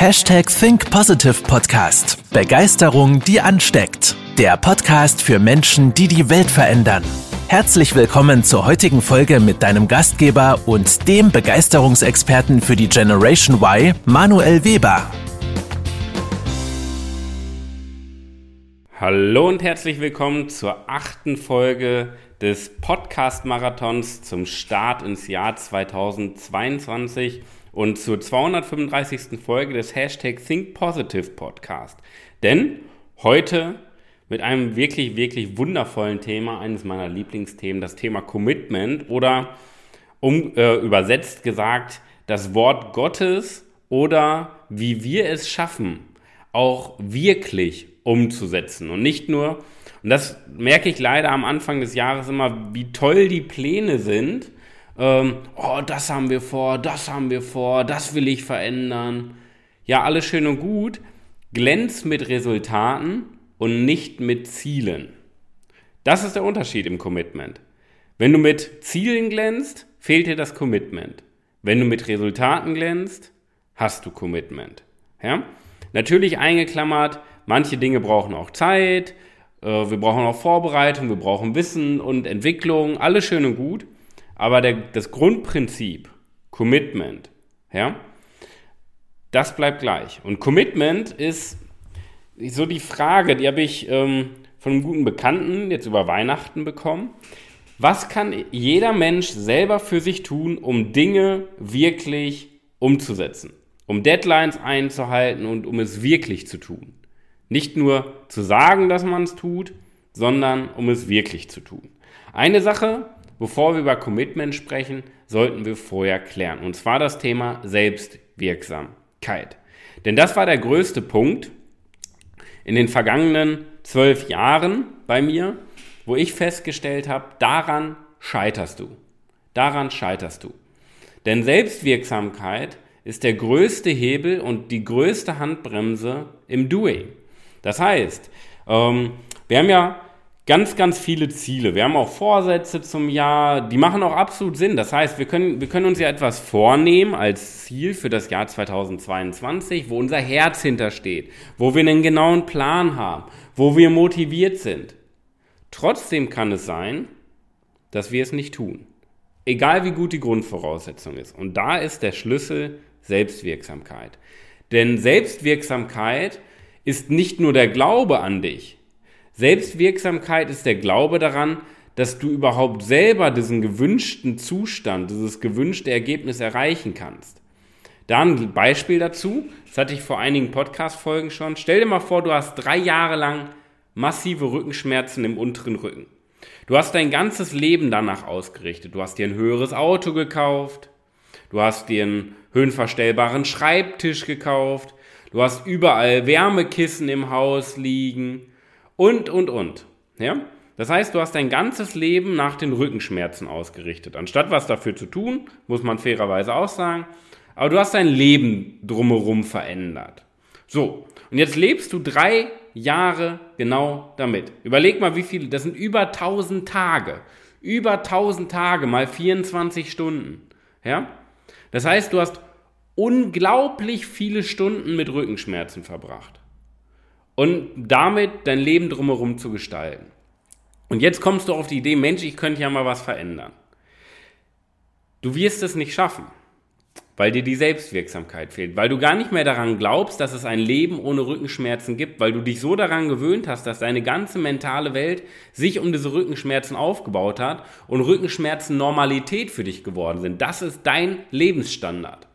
Hashtag Think Positive Podcast. Begeisterung, die ansteckt. Der Podcast für Menschen, die die Welt verändern. Herzlich willkommen zur heutigen Folge mit deinem Gastgeber und dem Begeisterungsexperten für die Generation Y, Manuel Weber. Hallo und herzlich willkommen zur achten Folge des Podcast-Marathons zum Start ins Jahr 2022 und zur 235. Folge des Hashtag Think Positive Podcast. Denn heute mit einem wirklich, wirklich wundervollen Thema, eines meiner Lieblingsthemen, das Thema Commitment oder um, äh, übersetzt gesagt, das Wort Gottes oder wie wir es schaffen, auch wirklich umzusetzen und nicht nur, und das merke ich leider am Anfang des Jahres immer, wie toll die Pläne sind, ähm, oh, das haben wir vor, das haben wir vor, das will ich verändern. Ja, alles schön und gut. Glänzt mit Resultaten und nicht mit Zielen. Das ist der Unterschied im Commitment. Wenn du mit Zielen glänzt, fehlt dir das Commitment. Wenn du mit Resultaten glänzt, hast du Commitment. Ja? Natürlich eingeklammert, manche Dinge brauchen auch Zeit, äh, wir brauchen auch Vorbereitung, wir brauchen Wissen und Entwicklung, alles schön und gut. Aber der, das Grundprinzip, Commitment, ja, das bleibt gleich. Und Commitment ist so die Frage, die habe ich ähm, von einem guten Bekannten jetzt über Weihnachten bekommen. Was kann jeder Mensch selber für sich tun, um Dinge wirklich umzusetzen? Um Deadlines einzuhalten und um es wirklich zu tun. Nicht nur zu sagen, dass man es tut, sondern um es wirklich zu tun. Eine Sache, Bevor wir über Commitment sprechen, sollten wir vorher klären. Und zwar das Thema Selbstwirksamkeit. Denn das war der größte Punkt in den vergangenen zwölf Jahren bei mir, wo ich festgestellt habe, daran scheiterst du. Daran scheiterst du. Denn Selbstwirksamkeit ist der größte Hebel und die größte Handbremse im Doing. Das heißt, ähm, wir haben ja ganz, ganz viele Ziele. Wir haben auch Vorsätze zum Jahr, die machen auch absolut Sinn. Das heißt, wir können, wir können uns ja etwas vornehmen als Ziel für das Jahr 2022, wo unser Herz hintersteht, wo wir einen genauen Plan haben, wo wir motiviert sind. Trotzdem kann es sein, dass wir es nicht tun. Egal wie gut die Grundvoraussetzung ist. Und da ist der Schlüssel Selbstwirksamkeit. Denn Selbstwirksamkeit ist nicht nur der Glaube an dich, Selbstwirksamkeit ist der Glaube daran, dass du überhaupt selber diesen gewünschten Zustand, dieses gewünschte Ergebnis erreichen kannst. Da ein Beispiel dazu, das hatte ich vor einigen Podcast-Folgen schon. Stell dir mal vor, du hast drei Jahre lang massive Rückenschmerzen im unteren Rücken. Du hast dein ganzes Leben danach ausgerichtet. Du hast dir ein höheres Auto gekauft. Du hast dir einen höhenverstellbaren Schreibtisch gekauft. Du hast überall Wärmekissen im Haus liegen und, und, und. Ja? Das heißt, du hast dein ganzes Leben nach den Rückenschmerzen ausgerichtet. Anstatt was dafür zu tun, muss man fairerweise auch sagen, aber du hast dein Leben drumherum verändert. So, und jetzt lebst du drei Jahre genau damit. Überleg mal, wie viele, das sind über 1000 Tage. Über 1000 Tage mal 24 Stunden. Ja? Das heißt, du hast unglaublich viele Stunden mit Rückenschmerzen verbracht und damit dein Leben drumherum zu gestalten. Und jetzt kommst du auf die Idee, Mensch, ich könnte ja mal was verändern. Du wirst es nicht schaffen, weil dir die Selbstwirksamkeit fehlt, weil du gar nicht mehr daran glaubst, dass es ein Leben ohne Rückenschmerzen gibt, weil du dich so daran gewöhnt hast, dass deine ganze mentale Welt sich um diese Rückenschmerzen aufgebaut hat und Rückenschmerzen Normalität für dich geworden sind. Das ist dein Lebensstandard.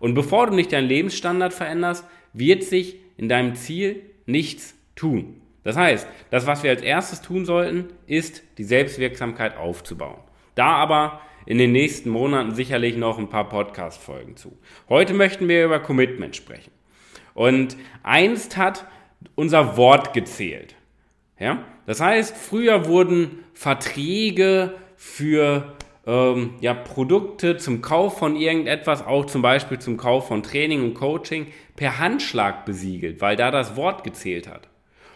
Und bevor du nicht deinen Lebensstandard veränderst, wird sich in deinem Ziel nichts tun. Das heißt, das, was wir als erstes tun sollten, ist die Selbstwirksamkeit aufzubauen. Da aber in den nächsten Monaten sicherlich noch ein paar Podcast-Folgen zu. Heute möchten wir über Commitment sprechen. Und einst hat unser Wort gezählt. Ja? Das heißt, früher wurden Verträge für ähm, ja, Produkte zum Kauf von irgendetwas, auch zum Beispiel zum Kauf von Training und Coaching, per Handschlag besiegelt, weil da das Wort gezählt hat.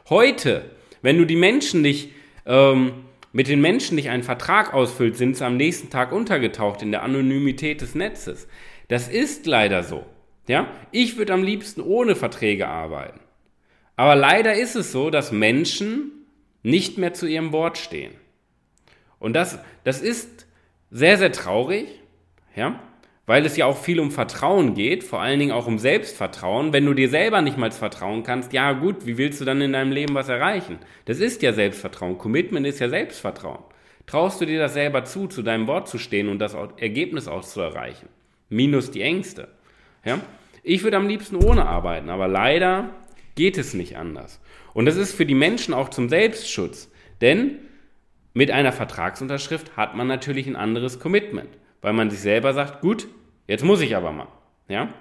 Heute, wenn du die Menschen nicht, ähm, mit den Menschen nicht einen Vertrag ausfüllt, sind sie am nächsten Tag untergetaucht in der Anonymität des Netzes. Das ist leider so. Ja? Ich würde am liebsten ohne Verträge arbeiten. Aber leider ist es so, dass Menschen nicht mehr zu ihrem Wort stehen. Und das, das ist sehr, sehr traurig, ja? weil es ja auch viel um Vertrauen geht, vor allen Dingen auch um Selbstvertrauen. Wenn du dir selber nicht mal vertrauen kannst, ja gut, wie willst du dann in deinem Leben was erreichen? Das ist ja Selbstvertrauen. Commitment ist ja Selbstvertrauen. Traust du dir das selber zu, zu deinem Wort zu stehen und das Ergebnis auch zu erreichen? Minus die Ängste. Ja? Ich würde am liebsten ohne arbeiten, aber leider geht es nicht anders. Und das ist für die Menschen auch zum Selbstschutz. Denn mit einer Vertragsunterschrift hat man natürlich ein anderes Commitment, weil man sich selber sagt, gut, jetzt muss ich aber mal. Ja?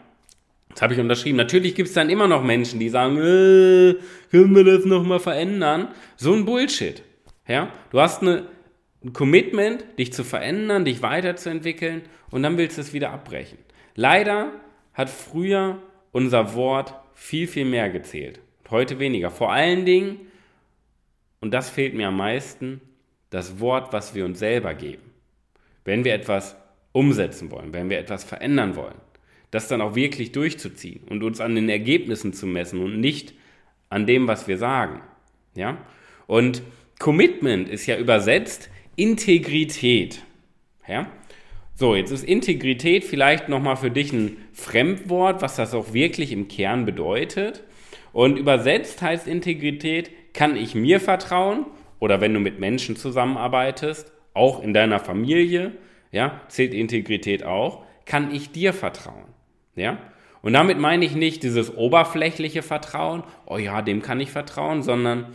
Das habe ich unterschrieben. Natürlich gibt es dann immer noch Menschen, die sagen, äh, können wir das nochmal verändern? So ein Bullshit. Ja? Du hast eine, ein Commitment, dich zu verändern, dich weiterzuentwickeln und dann willst du es wieder abbrechen. Leider hat früher unser Wort viel, viel mehr gezählt. Heute weniger. Vor allen Dingen, und das fehlt mir am meisten, das Wort, was wir uns selber geben. Wenn wir etwas umsetzen wollen, wenn wir etwas verändern wollen, das dann auch wirklich durchzuziehen und uns an den Ergebnissen zu messen und nicht an dem, was wir sagen. Ja? Und Commitment ist ja übersetzt Integrität. Ja? So, jetzt ist Integrität vielleicht nochmal für dich ein Fremdwort, was das auch wirklich im Kern bedeutet. Und übersetzt heißt Integrität, kann ich mir vertrauen oder wenn du mit Menschen zusammenarbeitest, auch in deiner Familie, ja, zählt Integrität auch, kann ich dir vertrauen, ja? Und damit meine ich nicht dieses oberflächliche Vertrauen, oh ja, dem kann ich vertrauen, sondern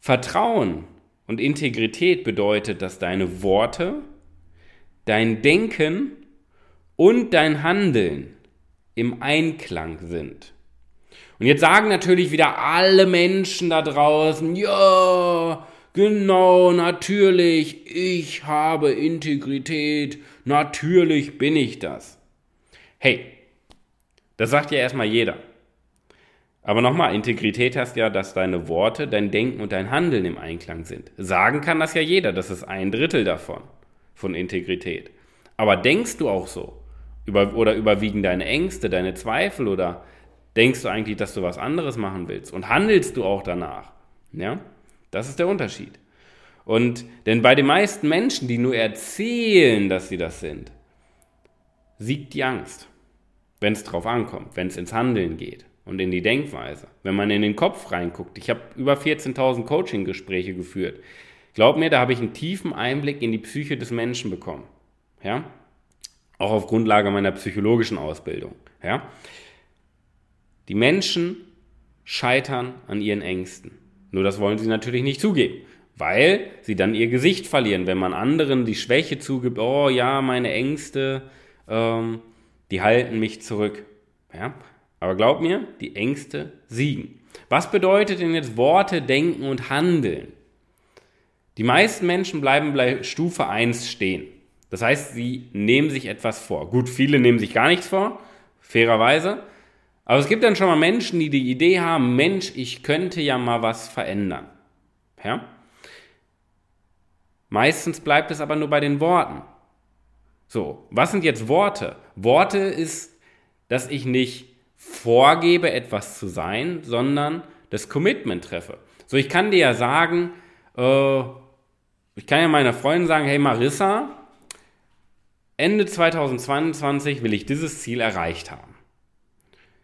Vertrauen und Integrität bedeutet, dass deine Worte, dein Denken und dein Handeln im Einklang sind. Und jetzt sagen natürlich wieder alle Menschen da draußen, ja, genau, natürlich, ich habe Integrität, natürlich bin ich das. Hey, das sagt ja erstmal jeder. Aber nochmal, Integrität heißt ja, dass deine Worte, dein Denken und dein Handeln im Einklang sind. Sagen kann das ja jeder, das ist ein Drittel davon, von Integrität. Aber denkst du auch so? Über, oder überwiegen deine Ängste, deine Zweifel oder denkst du eigentlich, dass du was anderes machen willst? Und handelst du auch danach? Ja, das ist der Unterschied. Und denn bei den meisten Menschen, die nur erzählen, dass sie das sind, siegt die Angst, wenn es drauf ankommt, wenn es ins Handeln geht und in die Denkweise. Wenn man in den Kopf reinguckt. Ich habe über 14.000 Coaching-Gespräche geführt. Glaub mir, da habe ich einen tiefen Einblick in die Psyche des Menschen bekommen. Ja? Auch auf Grundlage meiner psychologischen Ausbildung. Ja? Die Menschen scheitern an ihren Ängsten. Nur das wollen sie natürlich nicht zugeben, weil sie dann ihr Gesicht verlieren, wenn man anderen die Schwäche zugibt, oh ja, meine Ängste, ähm, die halten mich zurück. Ja? Aber glaub mir, die Ängste siegen. Was bedeutet denn jetzt Worte, Denken und Handeln? Die meisten Menschen bleiben bei Stufe 1 stehen. Das heißt, sie nehmen sich etwas vor. Gut, viele nehmen sich gar nichts vor, fairerweise. Aber es gibt dann schon mal Menschen, die die Idee haben, Mensch, ich könnte ja mal was verändern. Ja? Meistens bleibt es aber nur bei den Worten. So, was sind jetzt Worte? Worte ist, dass ich nicht vorgebe, etwas zu sein, sondern das Commitment treffe. So, ich kann dir ja sagen, äh, ich kann ja meiner Freundin sagen, hey Marissa, Ende 2022 will ich dieses Ziel erreicht haben.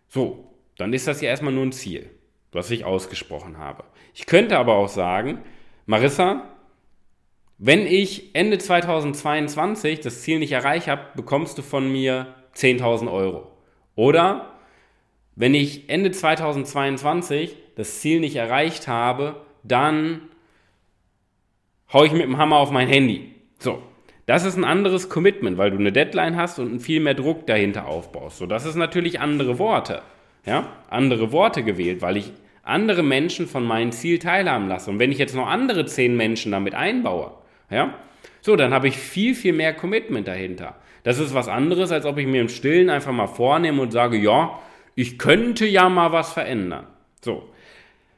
So, dann ist das ja erstmal nur ein Ziel, was ich ausgesprochen habe. Ich könnte aber auch sagen, Marissa, wenn ich Ende 2022 das Ziel nicht erreicht habe, bekommst du von mir 10.000 Euro. Oder wenn ich Ende 2022 das Ziel nicht erreicht habe, dann haue ich mit dem Hammer auf mein Handy. So, das ist ein anderes Commitment, weil du eine Deadline hast und viel mehr Druck dahinter aufbaust. So, das ist natürlich andere Worte. Ja, andere Worte gewählt, weil ich andere Menschen von meinem Ziel teilhaben lasse. Und wenn ich jetzt noch andere zehn Menschen damit einbaue, ja, so, dann habe ich viel, viel mehr Commitment dahinter. Das ist was anderes, als ob ich mir im Stillen einfach mal vornehme und sage, ja, ich könnte ja mal was verändern. So,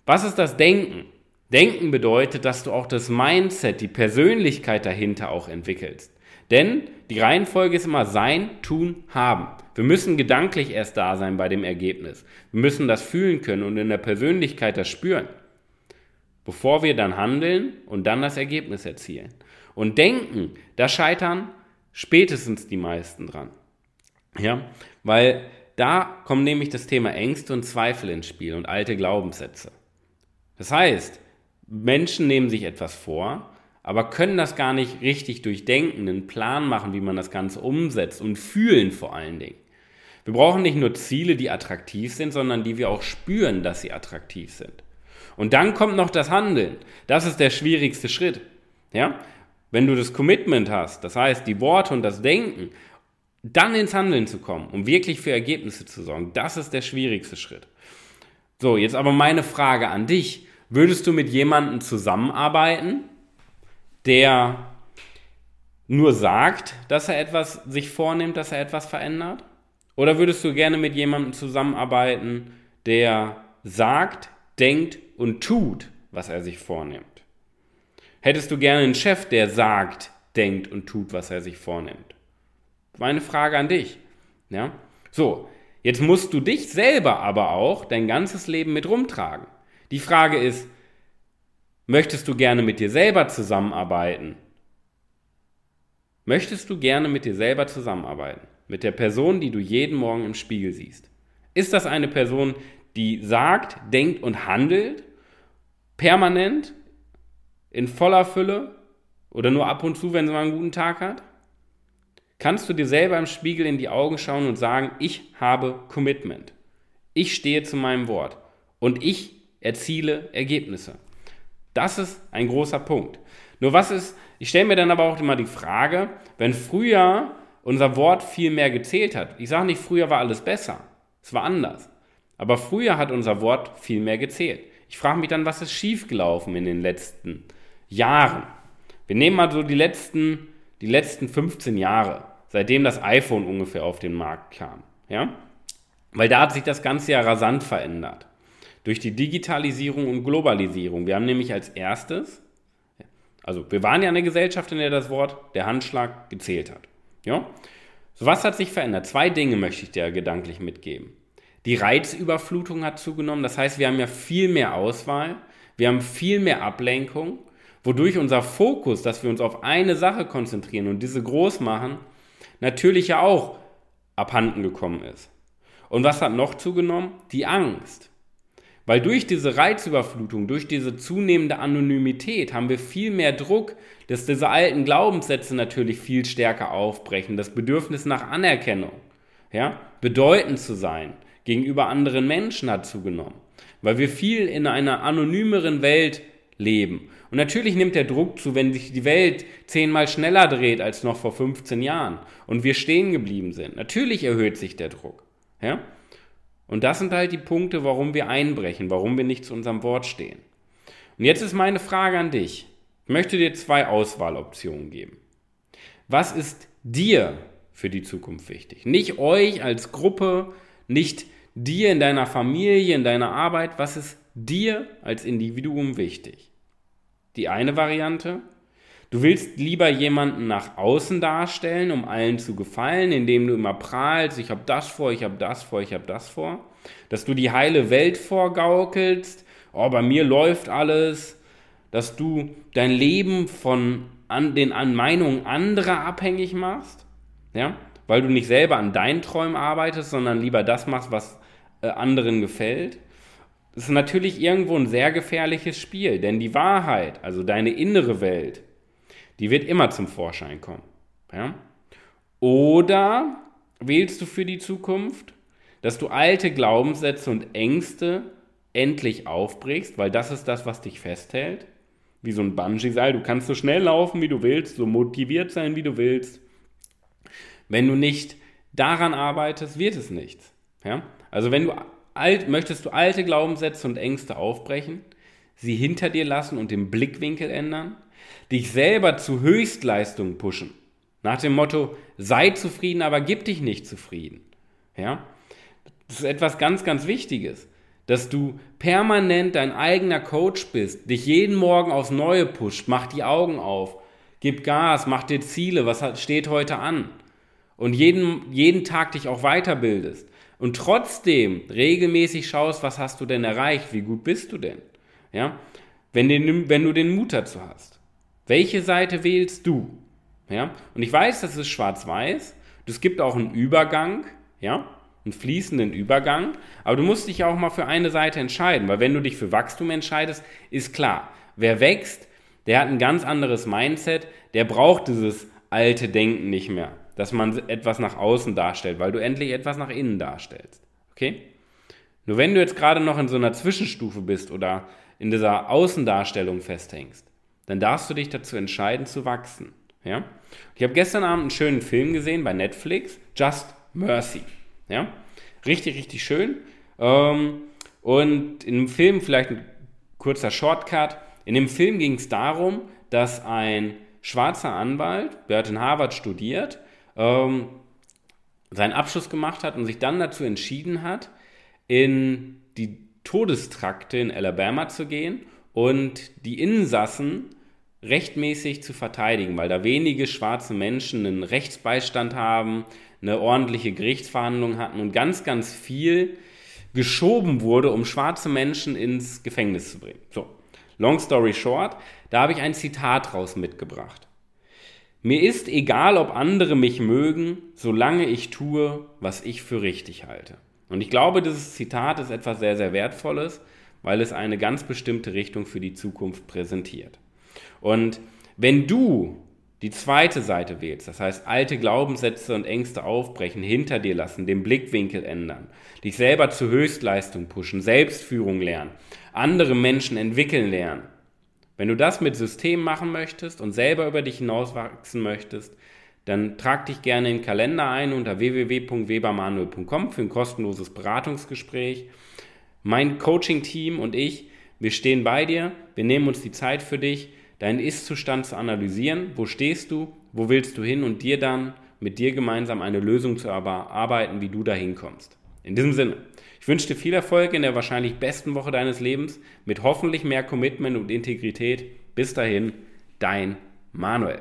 was ist das Denken? Denken bedeutet, dass du auch das Mindset, die Persönlichkeit dahinter auch entwickelst. Denn Die Reihenfolge ist immer sein, tun, haben. Wir müssen gedanklich erst da sein bei dem Ergebnis. Wir müssen das fühlen können und in der Persönlichkeit das spüren, bevor wir dann handeln und dann das Ergebnis erzielen. Und denken, da scheitern spätestens die meisten dran. Ja, weil da kommt nämlich das Thema Ängste und Zweifel ins Spiel und alte Glaubenssätze. Das heißt, Menschen nehmen sich etwas vor, aber können das gar nicht richtig durchdenken, einen Plan machen, wie man das Ganze umsetzt und fühlen vor allen Dingen. Wir brauchen nicht nur Ziele, die attraktiv sind, sondern die wir auch spüren, dass sie attraktiv sind. Und dann kommt noch das Handeln. Das ist der schwierigste Schritt. Ja? Wenn du das Commitment hast, das heißt die Worte und das Denken, dann ins Handeln zu kommen, um wirklich für Ergebnisse zu sorgen, das ist der schwierigste Schritt. So, jetzt aber meine Frage an dich. Würdest du mit jemandem zusammenarbeiten, der nur sagt, dass er etwas sich vornimmt, dass er etwas verändert? Oder würdest du gerne mit jemandem zusammenarbeiten, der sagt, denkt und tut, was er sich vornimmt? Hättest du gerne einen Chef, der sagt, denkt und tut, was er sich vornimmt? Meine Frage an dich. Ja? So, jetzt musst du dich selber aber auch dein ganzes Leben mit rumtragen. Die Frage ist, möchtest du gerne mit dir selber zusammenarbeiten? Möchtest du gerne mit dir selber zusammenarbeiten? Mit der Person, die du jeden Morgen im Spiegel siehst? Ist das eine Person, die sagt, denkt und handelt, permanent, in voller Fülle oder nur ab und zu, wenn sie mal einen guten Tag hat? Kannst du dir selber im Spiegel in die Augen schauen und sagen, ich habe Commitment. Ich stehe zu meinem Wort und ich erziele Ergebnisse. Das ist ein großer Punkt. Nur was ist, ich stelle mir dann aber auch immer die Frage, wenn früher unser Wort viel mehr gezählt hat. Ich sage nicht, früher war alles besser. Es war anders. Aber früher hat unser Wort viel mehr gezählt. Ich frage mich dann, was ist schiefgelaufen in den letzten Jahren? Wir nehmen mal so die letzten, die letzten 15 Jahre, seitdem das iPhone ungefähr auf den Markt kam. Ja? Weil da hat sich das Ganze ja rasant verändert durch die Digitalisierung und Globalisierung. Wir haben nämlich als erstes, also wir waren ja eine Gesellschaft, in der das Wort der Handschlag gezählt hat. Ja? So was hat sich verändert? Zwei Dinge möchte ich dir gedanklich mitgeben. Die Reizüberflutung hat zugenommen, das heißt, wir haben ja viel mehr Auswahl, wir haben viel mehr Ablenkung, wodurch unser Fokus, dass wir uns auf eine Sache konzentrieren und diese groß machen, natürlich ja auch abhanden gekommen ist. Und was hat noch zugenommen? Die Angst. Weil durch diese Reizüberflutung, durch diese zunehmende Anonymität haben wir viel mehr Druck, dass diese alten Glaubenssätze natürlich viel stärker aufbrechen. Das Bedürfnis nach Anerkennung, ja, bedeutend zu sein gegenüber anderen Menschen hat zugenommen. Weil wir viel in einer anonymeren Welt leben. Und natürlich nimmt der Druck zu, wenn sich die Welt zehnmal schneller dreht als noch vor 15 Jahren und wir stehen geblieben sind. Natürlich erhöht sich der Druck. Ja? Und das sind halt die Punkte, warum wir einbrechen, warum wir nicht zu unserem Wort stehen. Und jetzt ist meine Frage an dich. Ich möchte dir zwei Auswahloptionen geben. Was ist dir für die Zukunft wichtig? Nicht euch als Gruppe, nicht dir in deiner Familie, in deiner Arbeit. Was ist dir als Individuum wichtig? Die eine Variante, Du willst lieber jemanden nach außen darstellen, um allen zu gefallen, indem du immer prahlst, ich habe das vor, ich habe das vor, ich habe das vor. Dass du die heile Welt vorgaukelst, oh, bei mir läuft alles. Dass du dein Leben von an den an Meinungen anderer abhängig machst, ja, weil du nicht selber an deinen Träumen arbeitest, sondern lieber das machst, was äh, anderen gefällt. Das ist natürlich irgendwo ein sehr gefährliches Spiel, denn die Wahrheit, also deine innere Welt, die wird immer zum Vorschein kommen. Ja? Oder wählst du für die Zukunft, dass du alte Glaubenssätze und Ängste endlich aufbrichst, weil das ist das, was dich festhält. Wie so ein Bungee-Seil. Du kannst so schnell laufen, wie du willst, so motiviert sein, wie du willst. Wenn du nicht daran arbeitest, wird es nichts. Ja? Also wenn du alt, möchtest du alte Glaubenssätze und Ängste aufbrechen, sie hinter dir lassen und den Blickwinkel ändern, dich selber zu Höchstleistungen pushen. Nach dem Motto, sei zufrieden, aber gib dich nicht zufrieden. Ja? Das ist etwas ganz, ganz Wichtiges, dass du permanent dein eigener Coach bist, dich jeden Morgen aufs Neue pusht, mach die Augen auf, Gib Gas, mach dir Ziele, was steht heute an? Und jeden, jeden Tag dich auch weiterbildest. Und trotzdem regelmäßig schaust, was hast du denn erreicht? Wie gut bist du denn? Ja? Wenn, den, wenn du den Mut dazu hast. Welche Seite wählst du? Ja? Und ich weiß, das ist schwarz-weiß. Es gibt auch einen Übergang, ja? einen fließenden Übergang. Aber du musst dich auch mal für eine Seite entscheiden, weil wenn du dich für Wachstum entscheidest, ist klar, wer wächst, der hat ein ganz anderes Mindset, der braucht dieses alte Denken nicht mehr, dass man etwas nach außen darstellt, weil du endlich etwas nach innen darstellst. Okay? Nur wenn du jetzt gerade noch in so einer Zwischenstufe bist oder in dieser Außendarstellung festhängst, dann darfst du dich dazu entscheiden zu wachsen. Ja? Ich habe gestern Abend einen schönen Film gesehen bei Netflix, Just Mercy. Ja? Richtig, richtig schön. Ähm, und in dem Film, vielleicht ein kurzer Shortcut, in dem Film ging es darum, dass ein schwarzer Anwalt, der hat in Harvard studiert, ähm, seinen Abschluss gemacht hat und sich dann dazu entschieden hat, in die Todestrakte in Alabama zu gehen und die Insassen rechtmäßig zu verteidigen, weil da wenige schwarze Menschen einen Rechtsbeistand haben, eine ordentliche Gerichtsverhandlung hatten und ganz, ganz viel geschoben wurde, um schwarze Menschen ins Gefängnis zu bringen. So, long story short, da habe ich ein Zitat raus mitgebracht. Mir ist egal, ob andere mich mögen, solange ich tue, was ich für richtig halte. Und ich glaube, dieses Zitat ist etwas sehr, sehr Wertvolles, weil es eine ganz bestimmte Richtung für die Zukunft präsentiert. Und wenn du die zweite Seite wählst, das heißt alte Glaubenssätze und Ängste aufbrechen, hinter dir lassen, den Blickwinkel ändern, dich selber zur Höchstleistung pushen, Selbstführung lernen, andere Menschen entwickeln lernen. Wenn du das mit System machen möchtest und selber über dich hinauswachsen möchtest, dann trag dich gerne in den Kalender ein unter www.webermanuel.com für ein kostenloses Beratungsgespräch. Mein Coaching-Team und ich, wir stehen bei dir, wir nehmen uns die Zeit für dich deinen Ist-Zustand zu analysieren. Wo stehst du? Wo willst du hin? Und dir dann mit dir gemeinsam eine Lösung zu erarbeiten, wie du da hinkommst. In diesem Sinne, ich wünsche dir viel Erfolg in der wahrscheinlich besten Woche deines Lebens mit hoffentlich mehr Commitment und Integrität. Bis dahin, dein Manuel.